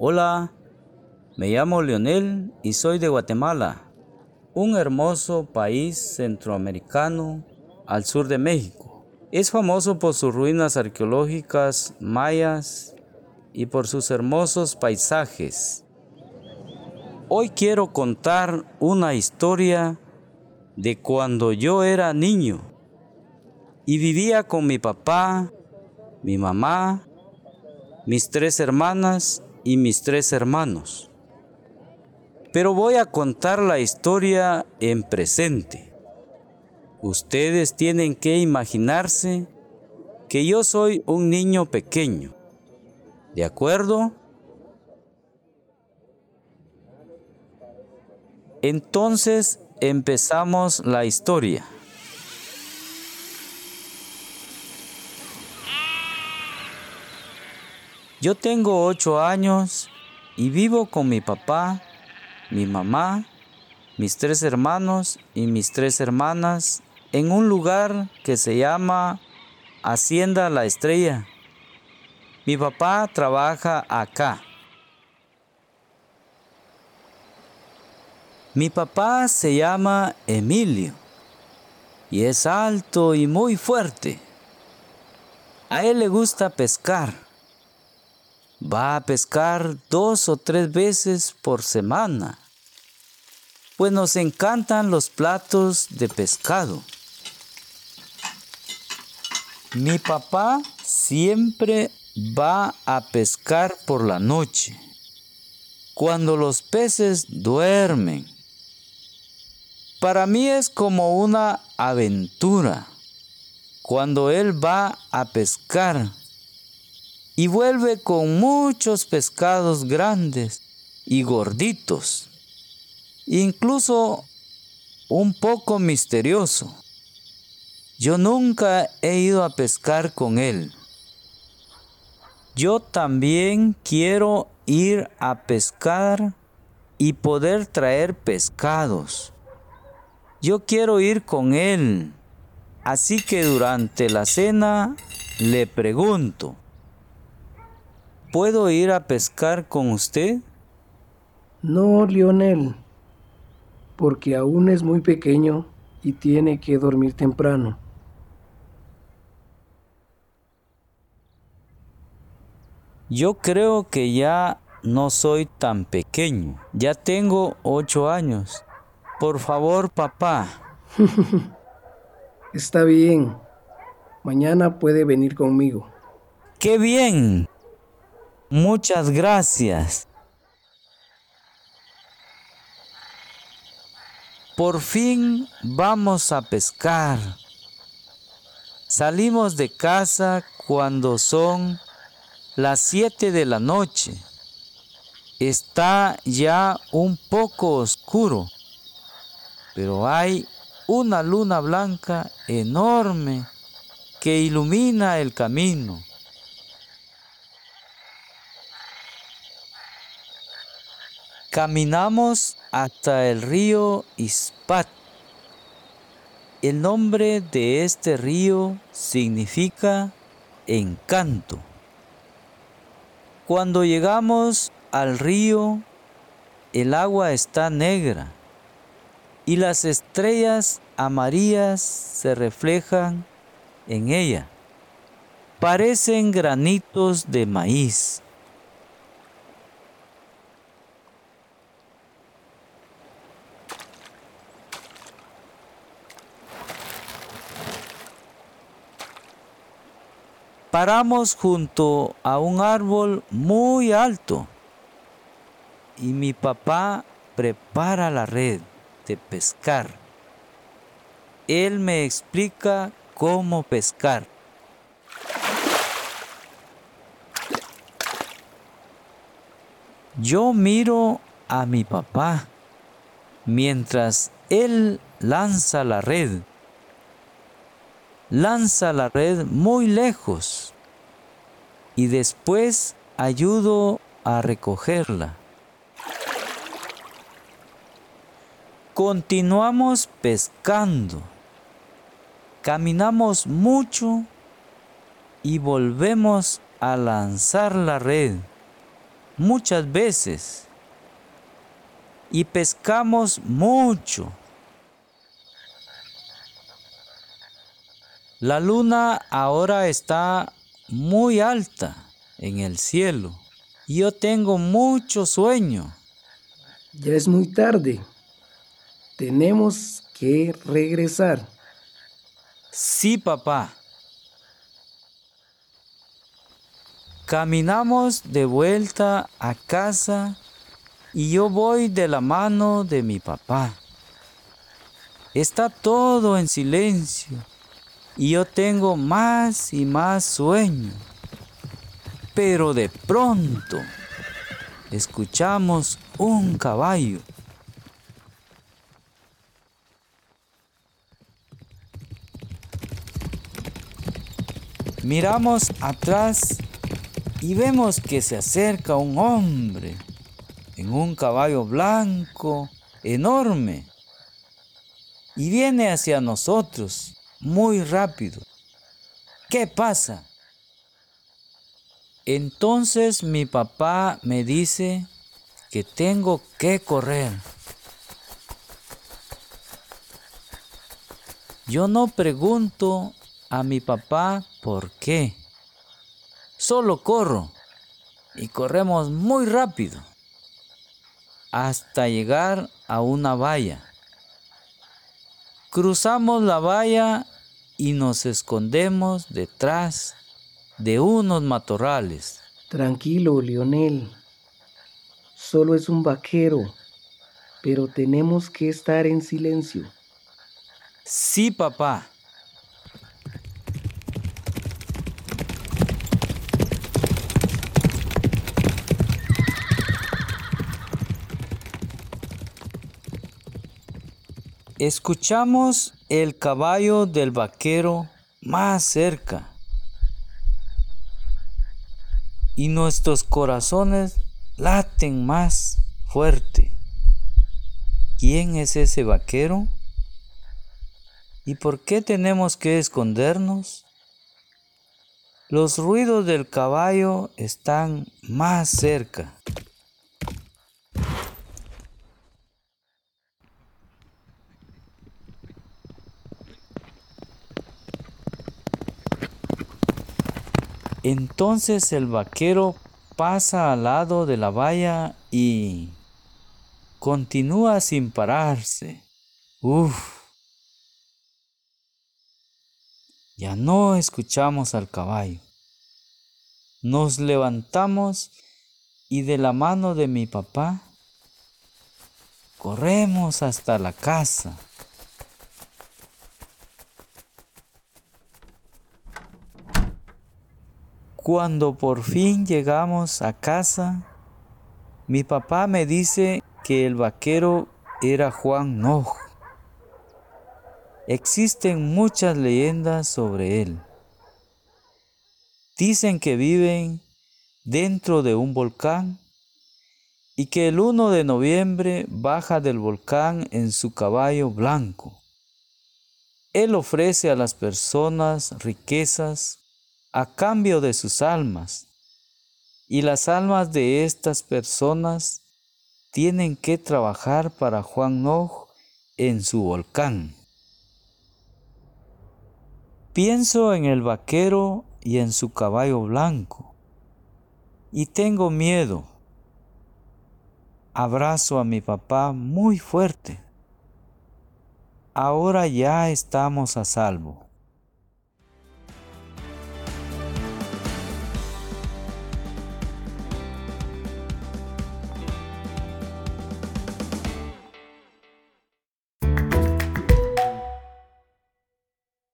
Hola, me llamo Leonel y soy de Guatemala, un hermoso país centroamericano al sur de México. Es famoso por sus ruinas arqueológicas mayas y por sus hermosos paisajes. Hoy quiero contar una historia de cuando yo era niño y vivía con mi papá, mi mamá, mis tres hermanas y mis tres hermanos. Pero voy a contar la historia en presente. Ustedes tienen que imaginarse que yo soy un niño pequeño. ¿De acuerdo? Entonces empezamos la historia. Yo tengo ocho años y vivo con mi papá, mi mamá, mis tres hermanos y mis tres hermanas en un lugar que se llama Hacienda La Estrella. Mi papá trabaja acá. Mi papá se llama Emilio y es alto y muy fuerte. A él le gusta pescar va a pescar dos o tres veces por semana, pues nos encantan los platos de pescado. Mi papá siempre va a pescar por la noche, cuando los peces duermen. Para mí es como una aventura cuando él va a pescar y vuelve con muchos pescados grandes y gorditos, incluso un poco misterioso. Yo nunca he ido a pescar con él. Yo también quiero ir a pescar y poder traer pescados. Yo quiero ir con él. Así que durante la cena le pregunto, ¿Puedo ir a pescar con usted? No, Lionel, porque aún es muy pequeño y tiene que dormir temprano. Yo creo que ya no soy tan pequeño. Ya tengo ocho años. Por favor, papá. Está bien. Mañana puede venir conmigo. ¡Qué bien! Muchas gracias. Por fin vamos a pescar. Salimos de casa cuando son las siete de la noche. Está ya un poco oscuro, pero hay una luna blanca enorme que ilumina el camino. Caminamos hasta el río Ispat. El nombre de este río significa encanto. Cuando llegamos al río, el agua está negra y las estrellas amarillas se reflejan en ella. Parecen granitos de maíz. Paramos junto a un árbol muy alto y mi papá prepara la red de pescar. Él me explica cómo pescar. Yo miro a mi papá mientras él lanza la red lanza la red muy lejos y después ayudo a recogerla. Continuamos pescando, caminamos mucho y volvemos a lanzar la red. muchas veces y pescamos mucho. La luna ahora está muy alta en el cielo y yo tengo mucho sueño. Ya es muy tarde. Tenemos que regresar. Sí, papá. Caminamos de vuelta a casa y yo voy de la mano de mi papá. Está todo en silencio y yo tengo más y más sueño. Pero de pronto escuchamos un caballo. Miramos atrás y vemos que se acerca un hombre en un caballo blanco enorme y viene hacia nosotros muy rápido. ¿Qué pasa? Entonces mi papá me dice que tengo que correr. Yo no pregunto a mi papá por qué. Solo corro y corremos muy rápido hasta llegar a una valla. Cruzamos la valla y nos escondemos detrás de unos matorrales. Tranquilo, Lionel. Solo es un vaquero, pero tenemos que estar en silencio. Sí, papá. Escuchamos el caballo del vaquero más cerca y nuestros corazones laten más fuerte. ¿Quién es ese vaquero? ¿Y por qué tenemos que escondernos? Los ruidos del caballo están más cerca. Entonces el vaquero pasa al lado de la valla y continúa sin pararse. Uf. Ya no escuchamos al caballo. Nos levantamos y de la mano de mi papá corremos hasta la casa. Cuando por fin llegamos a casa, mi papá me dice que el vaquero era Juan Noj. Existen muchas leyendas sobre él. Dicen que viven dentro de un volcán y que el 1 de noviembre baja del volcán en su caballo blanco. Él ofrece a las personas riquezas a cambio de sus almas. Y las almas de estas personas tienen que trabajar para Juan Noj en su volcán. Pienso en el vaquero y en su caballo blanco y tengo miedo. Abrazo a mi papá muy fuerte. Ahora ya estamos a salvo.